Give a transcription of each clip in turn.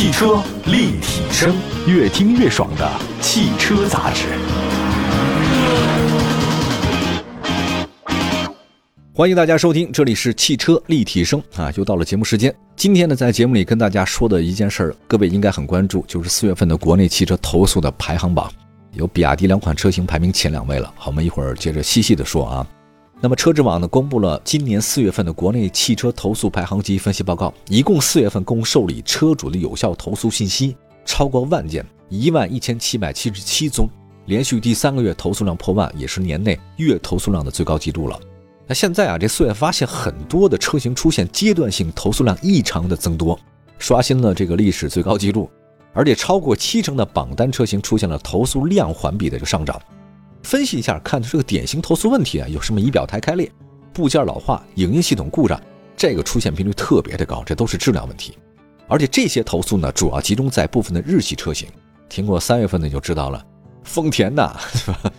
汽车立体声，越听越爽的汽车杂志。欢迎大家收听，这里是汽车立体声啊，又到了节目时间。今天呢，在节目里跟大家说的一件事儿，各位应该很关注，就是四月份的国内汽车投诉的排行榜，有比亚迪两款车型排名前两位了。好，我们一会儿接着细细的说啊。那么车之网呢公布了今年四月份的国内汽车投诉排行及分析报告，一共四月份共受理车主的有效投诉信息超过万件，一万一千七百七十七宗，连续第三个月投诉量破万，也是年内月投诉量的最高纪录了。那现在啊，这四月发现很多的车型出现阶段性投诉量异常的增多，刷新了这个历史最高纪录，而且超过七成的榜单车型出现了投诉量环比的一个上涨。分析一下，看这个典型投诉问题啊，有什么仪表台开裂、部件老化、影音系统故障，这个出现频率特别的高，这都是质量问题。而且这些投诉呢，主要集中在部分的日系车型。听过三月份的就知道了，丰田呐，是吧？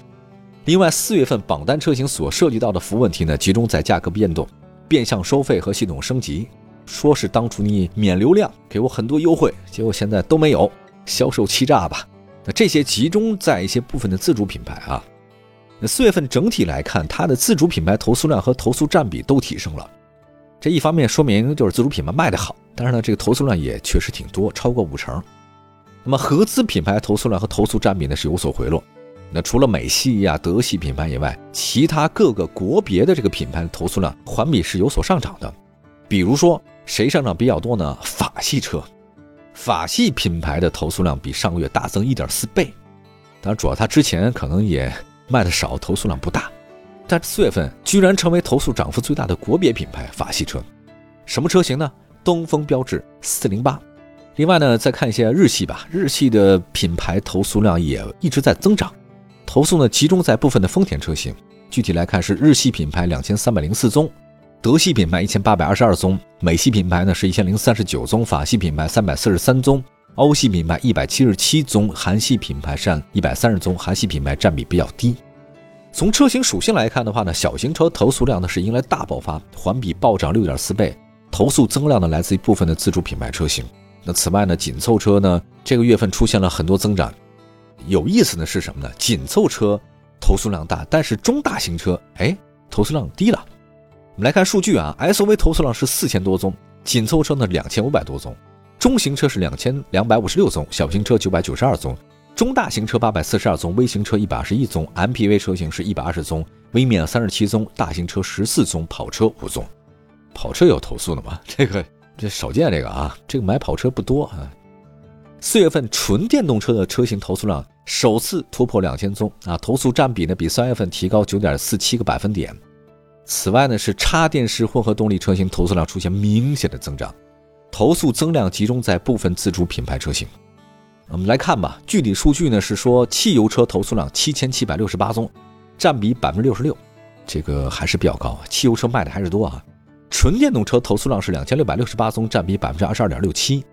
另外，四月份榜单车型所涉及到的服务问题呢，集中在价格变动、变相收费和系统升级。说是当初你免流量，给我很多优惠，结果现在都没有，销售欺诈吧？那这些集中在一些部分的自主品牌啊。四月份整体来看，它的自主品牌投诉量和投诉占比都提升了。这一方面说明就是自主品牌卖得好，但是呢，这个投诉量也确实挺多，超过五成。那么合资品牌投诉量和投诉占比呢是有所回落。那除了美系呀、德系品牌以外，其他各个国别的这个品牌的投诉量环比是有所上涨的。比如说谁上涨比较多呢？法系车，法系品牌的投诉量比上个月大增一点四倍。当然，主要它之前可能也。卖的少，投诉量不大，但四月份居然成为投诉涨幅最大的国别品牌法系车，什么车型呢？东风标致四零八。另外呢，再看一些日系吧，日系的品牌投诉量也一直在增长，投诉呢集中在部分的丰田车型。具体来看是日系品牌两千三百零四宗，德系品牌一千八百二十二宗，美系品牌呢是一千零三十九宗，法系品牌三百四十三宗。欧系品牌一百七十七宗，韩系品牌占一百三十宗，韩系品牌占比比较低。从车型属性来看的话呢，小型车投诉量呢是迎来大爆发，环比暴涨六点四倍，投诉增量呢来自一部分的自主品牌车型。那此外呢，紧凑车呢这个月份出现了很多增长。有意思的是什么呢？紧凑车投诉量大，但是中大型车哎投诉量低了。我们来看数据啊，SUV 投诉量是四千多宗，紧凑车呢两千五百多宗。中型车是两千两百五十六宗，小型车九百九十二宗，中大型车八百四十二宗，微型车一百二十一宗，MPV 车型是一百二十宗，微面三十七宗，大型车十四宗，跑车五宗。跑车有投诉的吗？这个这少见这个啊，这个买跑车不多啊。四月份纯电动车的车型投诉量首次突破两千宗啊，投诉占比呢比三月份提高九点四七个百分点。此外呢，是插电式混合动力车型投诉量出现明显的增长。投诉增量集中在部分自主品牌车型，我们来看吧。具体数据呢是说，汽油车投诉量七千七百六十八宗，占比百分之六十六，这个还是比较高。汽油车卖的还是多啊。纯电动车投诉量是两千六百六十八宗，占比百分之二十二点六七。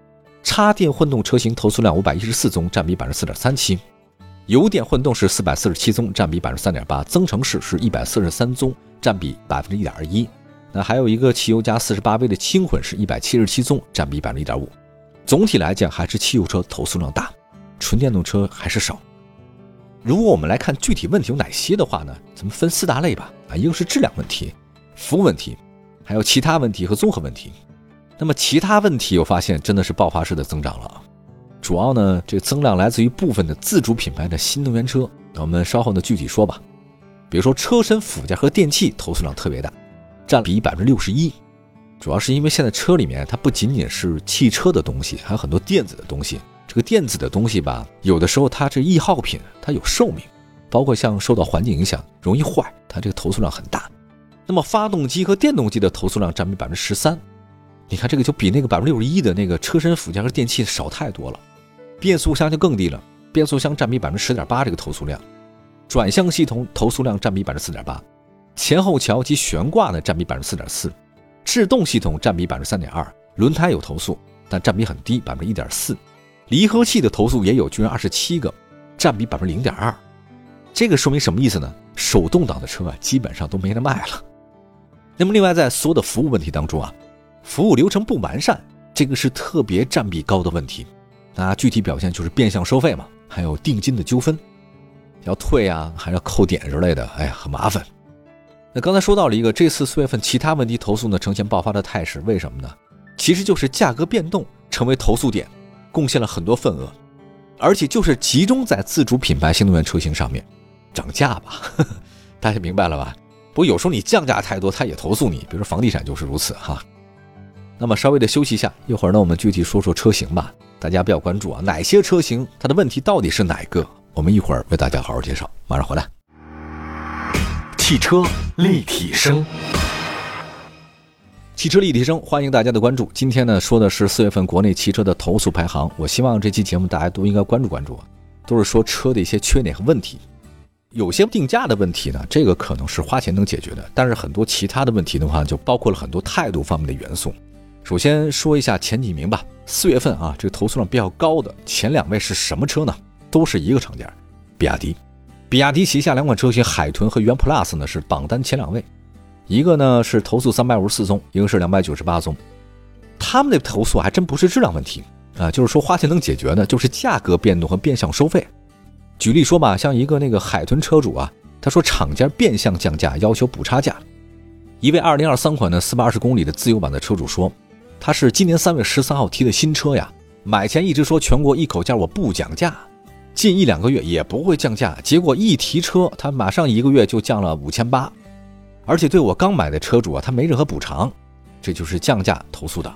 插电混动车型投诉量五百一十四宗，占比百分之四点三七。油电混动是四百四十七宗，占比百分之三点八。增程式是一百四十三宗，占比百分之一点二一。那还有一个汽油加四十八 V 的轻混是一百七十七宗，占比百分之一点五。总体来讲，还是汽油车投诉量大，纯电动车还是少。如果我们来看具体问题有哪些的话呢？咱们分四大类吧。啊，一个是质量问题、服务问题，还有其他问题和综合问题。那么其他问题，我发现真的是爆发式的增长了。主要呢，这个增量来自于部分的自主品牌的新能源车。那我们稍后呢具体说吧。比如说车身附件和电器投诉量特别大。占比百分之六十一，主要是因为现在车里面它不仅仅是汽车的东西，还有很多电子的东西。这个电子的东西吧，有的时候它这易耗品，它有寿命，包括像受到环境影响容易坏，它这个投诉量很大。那么发动机和电动机的投诉量占比百分之十三，你看这个就比那个百分之六十一的那个车身附件和电器少太多了。变速箱就更低了，变速箱占比百分之十点八，这个投诉量。转向系统投诉量占比百分之四点八。前后桥及悬挂呢占比百分之四点四，制动系统占比百分之三点二，轮胎有投诉，但占比很低，百分之一点四，离合器的投诉也有，居然二十七个，占比百分之零点二，这个说明什么意思呢？手动挡的车啊，基本上都没人卖了。那么另外在所有的服务问题当中啊，服务流程不完善，这个是特别占比高的问题。那具体表现就是变相收费嘛，还有定金的纠纷，要退啊，还要扣点之类的，哎呀，很麻烦。那刚才说到了一个，这次四月份其他问题投诉呢呈现爆发的态势，为什么呢？其实就是价格变动成为投诉点，贡献了很多份额，而且就是集中在自主品牌新能源车型上面，涨价吧，大家明白了吧？不过有时候你降价太多，他也投诉你，比如说房地产就是如此哈。那么稍微的休息一下，一会儿呢我们具体说说车型吧，大家比较关注啊，哪些车型它的问题到底是哪个？我们一会儿为大家好好介绍，马上回来。汽车立体声，汽车立体声，欢迎大家的关注。今天呢说的是四月份国内汽车的投诉排行，我希望这期节目大家都应该关注关注，都是说车的一些缺点和问题。有些定价的问题呢，这个可能是花钱能解决的，但是很多其他的问题的话，就包括了很多态度方面的元素。首先说一下前几名吧。四月份啊，这个投诉量比较高的前两位是什么车呢？都是一个厂家，比亚迪。比亚迪旗下两款车型海豚和元 Plus 呢是榜单前两位，一个呢是投诉三百五十四宗，一个是两百九十八宗。他们的投诉还真不是质量问题啊，就是说花钱能解决的，就是价格变动和变相收费。举例说吧，像一个那个海豚车主啊，他说厂家变相降价，要求补差价。一位二零二三款的四百二十公里的自由版的车主说，他是今年三月十三号提的新车呀，买前一直说全国一口价我不讲价，近一两个月也不会降价，结果一提车，他马上一个月就降了五千八，而且对我刚买的车主啊，他没任何补偿，这就是降价投诉的，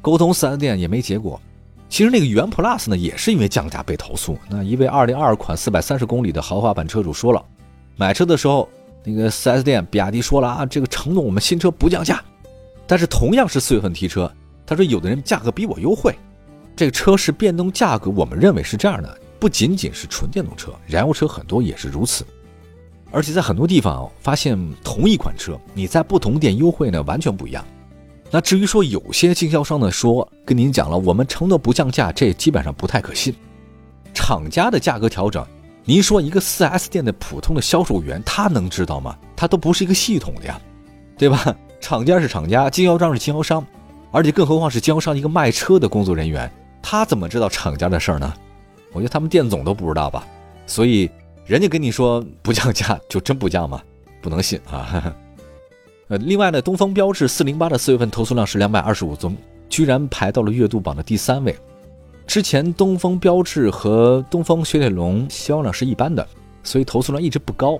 沟通四 S 店也没结果。其实那个元 Plus 呢，也是因为降价被投诉。那一位2022款430公里的豪华版车主说了，买车的时候，那个 4S 店比亚迪说了啊，这个承诺我们新车不降价。但是同样是四月份提车，他说有的人价格比我优惠。这个车是变动价格，我们认为是这样的，不仅仅是纯电动车，燃油车很多也是如此。而且在很多地方发现同一款车，你在不同店优惠呢，完全不一样。那至于说有些经销商呢说跟您讲了，我们承诺不降价，这基本上不太可信。厂家的价格调整，您说一个 4S 店的普通的销售员他能知道吗？他都不是一个系统的呀，对吧？厂家是厂家，经销商是经销商，而且更何况是经销商一个卖车的工作人员，他怎么知道厂家的事儿呢？我觉得他们店总都不知道吧。所以人家跟你说不降价，就真不降吗？不能信啊！呃，另外呢，东风标致四零八的四月份投诉量是两百二十五宗，居然排到了月度榜的第三位。之前东风标致和东风雪铁龙销量是一般的，所以投诉量一直不高。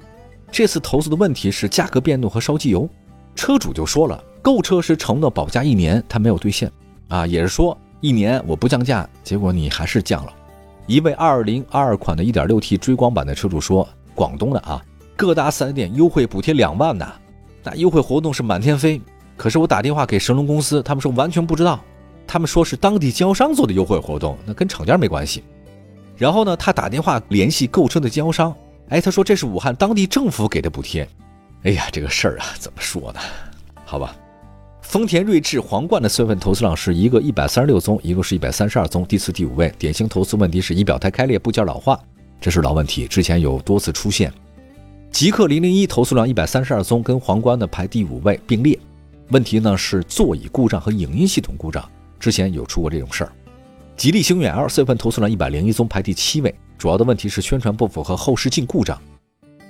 这次投诉的问题是价格变动和烧机油，车主就说了，购车时承诺保价一年，他没有兑现，啊，也是说一年我不降价，结果你还是降了。一位二零二二款的一点六 T 追光版的车主说，广东的啊，各大四 S 店优惠补贴两万呢。那优惠活动是满天飞，可是我打电话给神龙公司，他们说完全不知道，他们说是当地经销商做的优惠活动，那跟厂家没关系。然后呢，他打电话联系购车的经销商，哎，他说这是武汉当地政府给的补贴。哎呀，这个事儿啊，怎么说呢？好吧，丰田锐志皇冠的四月份投诉量是一个一百三十六宗，一个是一百三十二宗，第四、第五位。典型投诉问题是仪表台开裂、部件老化，这是老问题，之前有多次出现。极氪零零一投诉量一百三十二宗，跟皇冠呢排第五位并列。问题呢是座椅故障和影音系统故障，之前有出过这种事儿。吉利星越 L 四月份投诉量一百零一宗，排第七位，主要的问题是宣传不符合后视镜故障。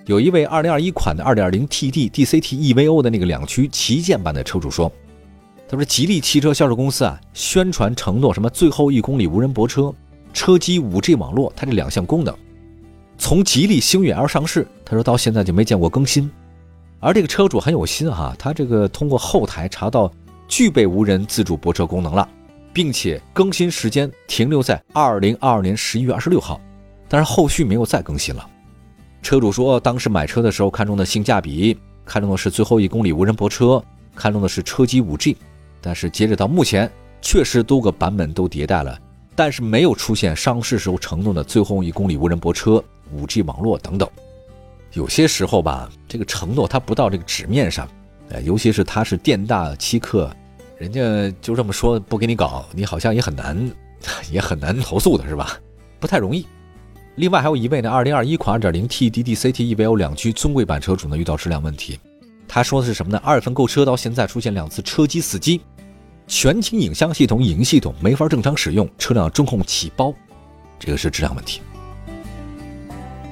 有一位二零二一款的二点零 TD DCT EVO 的那个两驱旗舰版的车主说，他说吉利汽车销售公司啊宣传承诺什么最后一公里无人泊车、车机五 G 网络，它这两项功能。从吉利星越 L 上市，他说到现在就没见过更新，而这个车主很有心哈，他这个通过后台查到具备无人自主泊车功能了，并且更新时间停留在二零二二年十一月二十六号，但是后续没有再更新了。车主说，当时买车的时候看中的性价比，看中的是最后一公里无人泊车，看中的是车机五 G，但是截止到目前，确实多个版本都迭代了，但是没有出现上市时候承诺的最后一公里无人泊车。五 G 网络等等，有些时候吧，这个承诺它不到这个纸面上，哎，尤其是他是店大欺客，人家就这么说不给你搞，你好像也很难，也很难投诉的是吧？不太容易。另外还有一位呢，二零二一款二点零 T D D C T EVO 两驱尊贵版车主呢，遇到质量问题。他说的是什么呢？二月份购车到现在出现两次车机死机，全景影像系统、影音系统没法正常使用，车辆中控起包，这个是质量问题。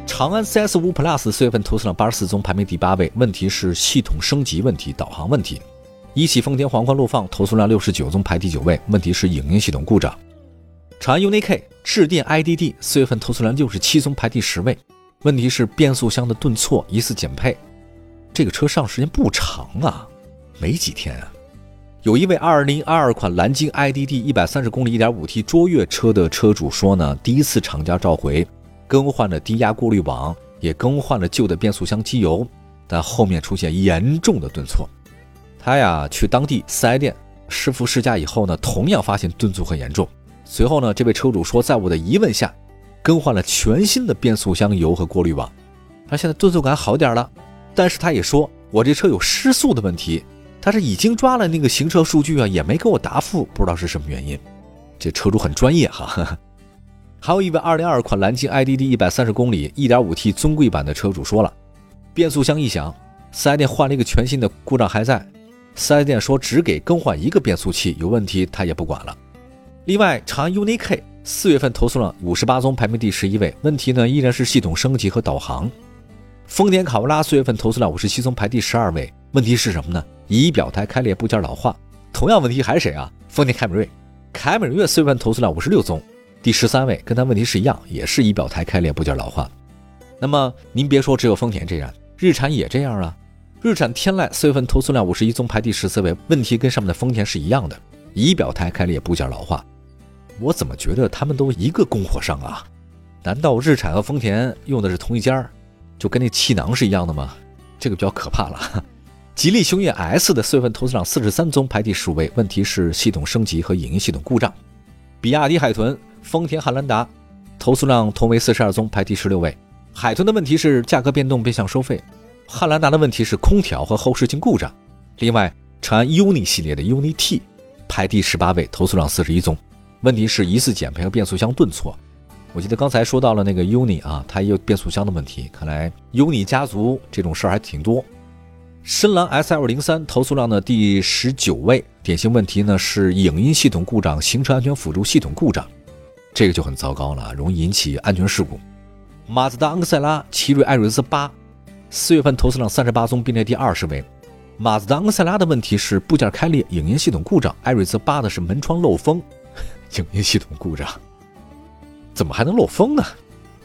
长安 CS 五 Plus 四月份投诉量八十四宗，排名第八位，问题是系统升级问题、导航问题。一汽丰田皇冠陆放投诉量六十九宗，排第九位，问题是影音系统故障。长安 UNI-K 致电 IDD 四月份投诉量六十七宗，排第十位，问题是变速箱的顿挫，疑似减配。这个车上时间不长啊，没几天啊。有一位二零二二款蓝鲸 IDD 一百三十公里一点五 T 卓越车的车主说呢，第一次厂家召回，更换了低压过滤网，也更换了旧的变速箱机油，但后面出现严重的顿挫。他呀去当地四 S 店师傅试驾以后呢，同样发现顿挫很严重。随后呢，这位车主说，在我的疑问下，更换了全新的变速箱油和过滤网，他现在顿挫感好点了。但是他也说，我这车有失速的问题，他是已经抓了那个行车数据啊，也没给我答复，不知道是什么原因。这车主很专业哈。还有一位202款蓝鲸 IDD 一百三十公里 1.5T 尊贵版的车主说了，变速箱异响，四 S 店换了一个全新的，故障还在。四 S 店说只给更换一个变速器，有问题他也不管了。另外，长安 UNI-K 四月份投诉了五十八宗，排名第十一位，问题呢依然是系统升级和导航。丰田卡罗拉四月份投诉了五十七宗，排第十二位，问题是什么呢？仪表台开裂部件老化。同样问题还是谁啊？丰田凯美瑞，凯美瑞四月份投诉了五十六宗，第十三位，跟它问题是一样，也是仪表台开裂部件老化。那么您别说只有丰田这样，日产也这样啊。日产天籁四月份投诉量五十一宗，排第十四位，问题跟上面的丰田是一样的，仪表台开裂部件老化。我怎么觉得他们都一个供货商啊？难道日产和丰田用的是同一家儿，就跟那气囊是一样的吗？这个比较可怕了。吉利星越 S 的四月份投诉量四十三宗，排第十五位，问题是系统升级和影音系统故障。比亚迪海豚、丰田汉兰达投诉量同为四十二宗，排第十六位。海豚的问题是价格变动变相收费。汉兰达的问题是空调和后视镜故障，另外长安 UNI 系列的 UNI T 排第十八位，投诉量四十一宗，问题是疑似减配和变速箱顿挫。我记得刚才说到了那个 UNI 啊，它也有变速箱的问题，看来 UNI 家族这种事儿还挺多。深蓝 SL 零三投诉量的第十九位，典型问题呢是影音系统故障、行车安全辅助系统故障，这个就很糟糕了，容易引起安全事故。马自达昂克赛拉、奇瑞艾瑞泽八。四月份投诉量三十八宗，并列第二十位。马自达昂克赛拉的问题是部件开裂、影音系统故障；艾瑞泽八的是门窗漏风、影音系统故障。怎么还能漏风呢？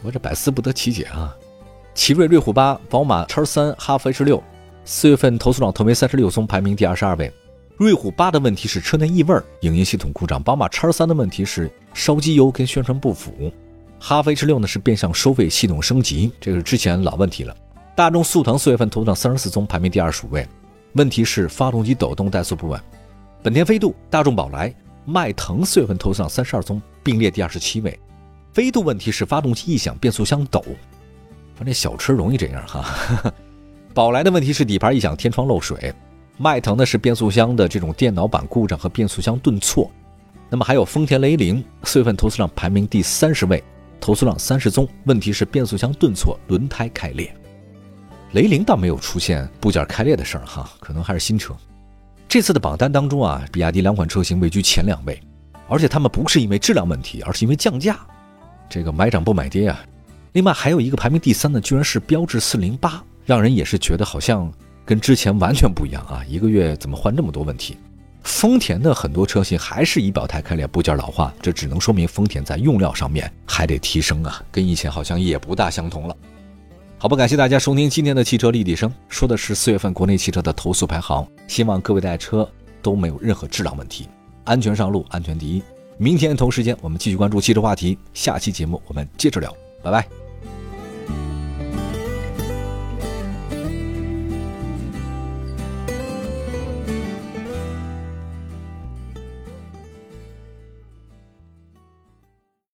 我这百思不得其解啊！奇瑞瑞虎八、宝马叉三、哈弗 H 六，四月份投诉量同为三十六宗，排名第二十二位。瑞虎八的问题是车内异味、影音系统故障；宝马叉三的问题是烧机油跟宣传不符；哈弗 H 六呢是变相收费、系统升级，这个是之前老问题了。大众速腾四月份投诉量三十四宗，排名第二十五位，问题是发动机抖动、怠速不稳。本田飞度、大众宝来、迈腾四月份投诉量三十二宗，并列第二十七位。飞度问题是发动机异响、变速箱抖，反正小车容易这样哈。宝来的问题是底盘异响、天窗漏水。迈腾的是变速箱的这种电脑板故障和变速箱顿挫。那么还有丰田雷凌四月份投诉量排名第三十位，投诉量三十宗，问题是变速箱顿挫、轮胎开裂。雷凌倒没有出现部件开裂的事儿哈，可能还是新车。这次的榜单当中啊，比亚迪两款车型位居前两位，而且他们不是因为质量问题，而是因为降价。这个买涨不买跌啊。另外还有一个排名第三的，居然是标致四零八，让人也是觉得好像跟之前完全不一样啊。一个月怎么换这么多问题？丰田的很多车型还是仪表台开裂、部件老化，这只能说明丰田在用料上面还得提升啊，跟以前好像也不大相同了。好吧，感谢大家收听今天的汽车立体声，说的是四月份国内汽车的投诉排行。希望各位的爱车都没有任何质量问题，安全上路，安全第一。明天同时间我们继续关注汽车话题，下期节目我们接着聊，拜拜。